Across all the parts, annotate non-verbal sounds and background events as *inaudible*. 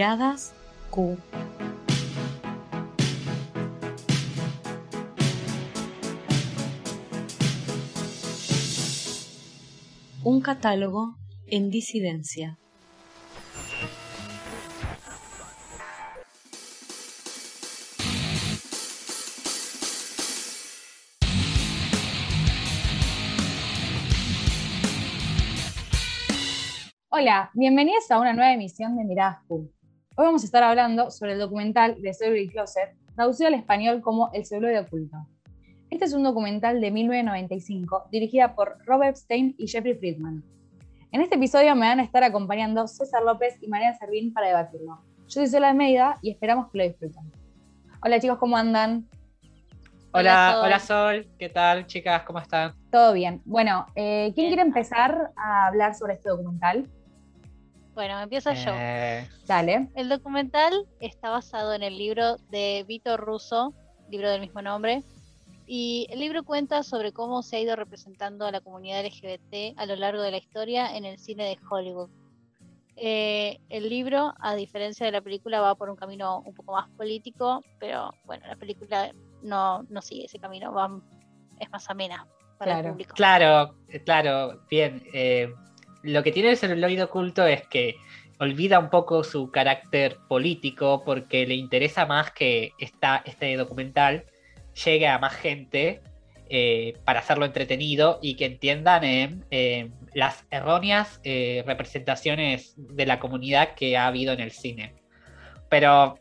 Miradas Q. Un catálogo en disidencia. Hola, bienvenidos a una nueva emisión de Miradas Q. Hoy vamos a estar hablando sobre el documental de Celebrity Closet, traducido al español como El de oculto. Este es un documental de 1995 dirigida por Robert Epstein y Jeffrey Friedman. En este episodio me van a estar acompañando César López y María Servín para debatirlo. Yo soy Sola Almeida y esperamos que lo disfruten. Hola chicos, ¿cómo andan? Hola, hola Sol. ¿qué tal chicas? ¿Cómo están? Todo bien. Bueno, eh, ¿quién quiere empezar a hablar sobre este documental? Bueno, empiezo yo. Eh. Dale. El documental está basado en el libro de Vito Russo, libro del mismo nombre. Y el libro cuenta sobre cómo se ha ido representando a la comunidad LGBT a lo largo de la historia en el cine de Hollywood. Eh, el libro, a diferencia de la película, va por un camino un poco más político, pero bueno, la película no, no sigue ese camino, va, es más amena para el público. Claro, claro, bien. Eh, lo que tiene el celuloide oculto es que olvida un poco su carácter político porque le interesa más que esta, este documental llegue a más gente eh, para hacerlo entretenido y que entiendan eh, las erróneas eh, representaciones de la comunidad que ha habido en el cine. Pero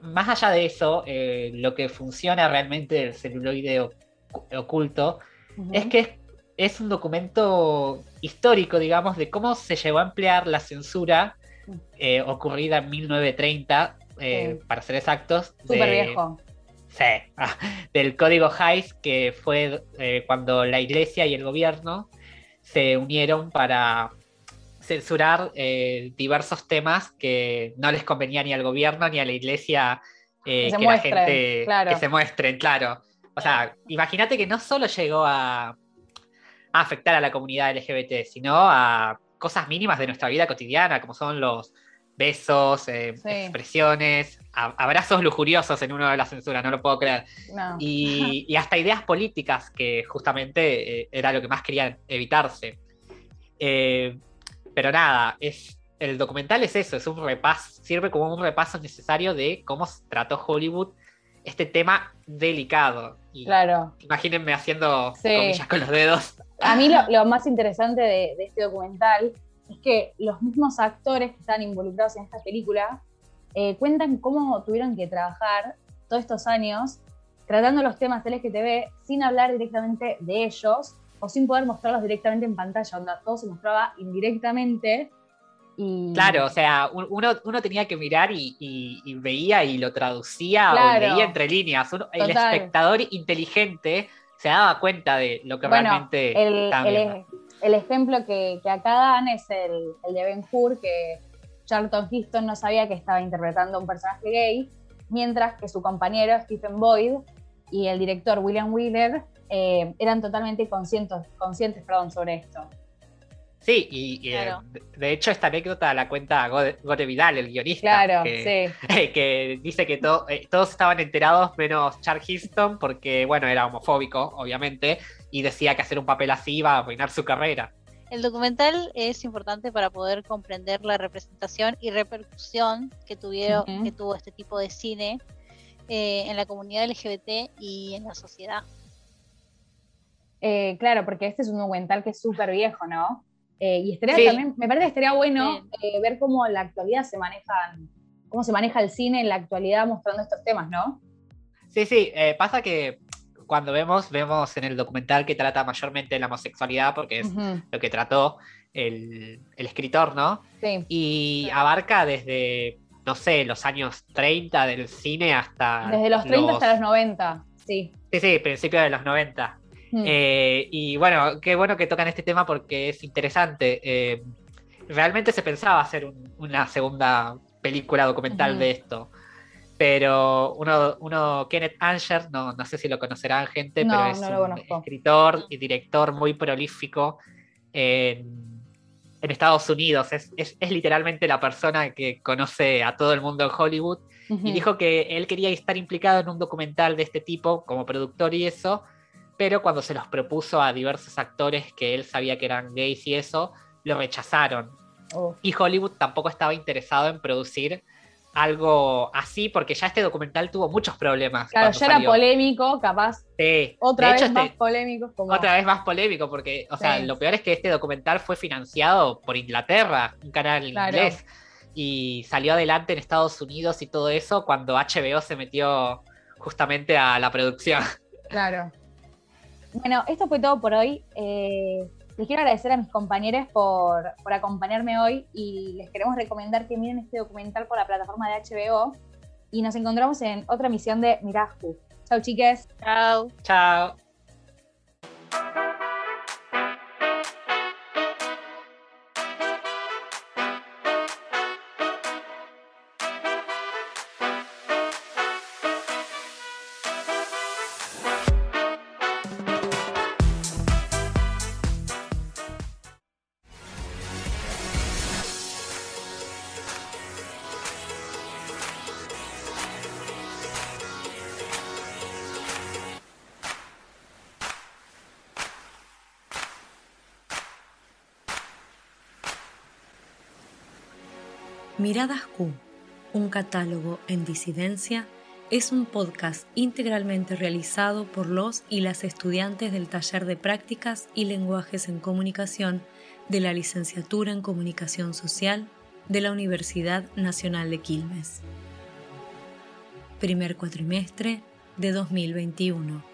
más allá de eso, lo que funciona realmente del celuloide oculto es que es es un documento histórico, digamos, de cómo se llegó a emplear la censura eh, ocurrida en 1930, eh, para ser exactos. Súper viejo. Sí, ah, del código Hayes, que fue eh, cuando la iglesia y el gobierno se unieron para censurar diversos temas que no les convenía ni al gobierno ni a la iglesia que, la gente que se muestren, claro. O sea, imagínate que no solo llegó a, a afectar a la comunidad LGBT, sino a cosas mínimas de nuestra vida cotidiana, como son los besos, eh, expresiones, abrazos lujuriosos en uno de la censura, no lo puedo creer. Y, hasta ideas políticas, que justamente eh, era lo que más querían evitarse. Eh, pero nada, es, el documental es eso, es un repaso, sirve como un repaso necesario de cómo trató Hollywood este tema delicado. claro. Imagínense haciendo comillas con los dedos. A mí lo, más interesante de, este documental es que los mismos actores que están involucrados en esta película eh, cuentan cómo tuvieron que trabajar todos estos años tratando los temas LGTB sin hablar directamente de ellos o sin poder mostrarlos directamente en pantalla, donde todo se mostraba indirectamente Claro, o sea, uno, tenía que mirar y, veía y lo traducía o leía entre líneas. el espectador inteligente se daba cuenta de lo que realmente el, el, el, ejemplo que, acá dan es el, de Ben Hur, que Charlton Heston no sabía que estaba interpretando a un personaje gay, mientras que su compañero Stephen Boyd y el director William Wheeler eh, eran totalmente conscientes, conscientes perdón, sobre esto. Sí, y, eh, de hecho esta anécdota la cuenta Gore, Vidal, el guionista, claro, que, *laughs* que dice que eh, todos estaban enterados menos Charles Houston porque, bueno, era homofóbico, obviamente, y decía que hacer un papel así iba a arruinar su carrera. El documental es importante para poder comprender la representación y repercusión que, tuvieron, que tuvo este tipo de cine eh, en la comunidad LGBT y en la sociedad. claro, porque este es un documental que es súper viejo, ¿no? Eh, y estaría también, me parece que estaría bueno eh, ver cómo en la actualidad se manejan, cómo se maneja el cine en la actualidad mostrando estos temas, ¿no? Sí, sí, eh, pasa que cuando vemos, vemos en el documental que trata mayormente la homosexualidad, porque es lo que trató el, escritor, ¿no? Sí. Y abarca desde, no sé, los años 30 del cine hasta... Desde los 30 hasta los 90, sí. Sí, sí, principio de los 90. Hmm. Eh, y bueno, qué bueno que tocan este tema porque es interesante. Eh, realmente se pensaba hacer una segunda película documental de esto. Pero uno, uno Kenneth Anger, no, no sé si lo conocerán gente, pero es un escritor y director muy prolífico en, en Estados Unidos. Es, es, es, literalmente la persona que conoce a todo el mundo en Hollywood. Y dijo que él quería estar implicado en un documental de este tipo como productor y eso, pero cuando se los propuso a diversos actores que él sabía que eran gays y eso, lo rechazaron. Oh. Y Hollywood tampoco estaba interesado en producir algo así, porque ya este documental tuvo muchos problemas. Claro, ya era polémico, capaz. Sí. Otra vez más polémico. Otra vez más polémico, porque, o sea, lo peor es que este documental fue financiado por Inglaterra, un canal inglés, y salió adelante en Estados Unidos y todo eso cuando HBO se metió justamente a la producción. Claro. Bueno, esto fue todo por hoy. Eh, les quiero agradecer a mis compañeros por, acompañarme hoy y les queremos recomendar que miren este documental por la plataforma de HBO y nos encontramos en otra emisión de Mirascu. Chao, chiques. Chao. Chao. Miradas Q, un catálogo en disidencia, es un podcast integralmente realizado por los y las estudiantes del taller de prácticas y lenguajes en comunicación de la licenciatura en comunicación social de la Universidad Nacional de Quilmes. Primer cuatrimestre de 2021.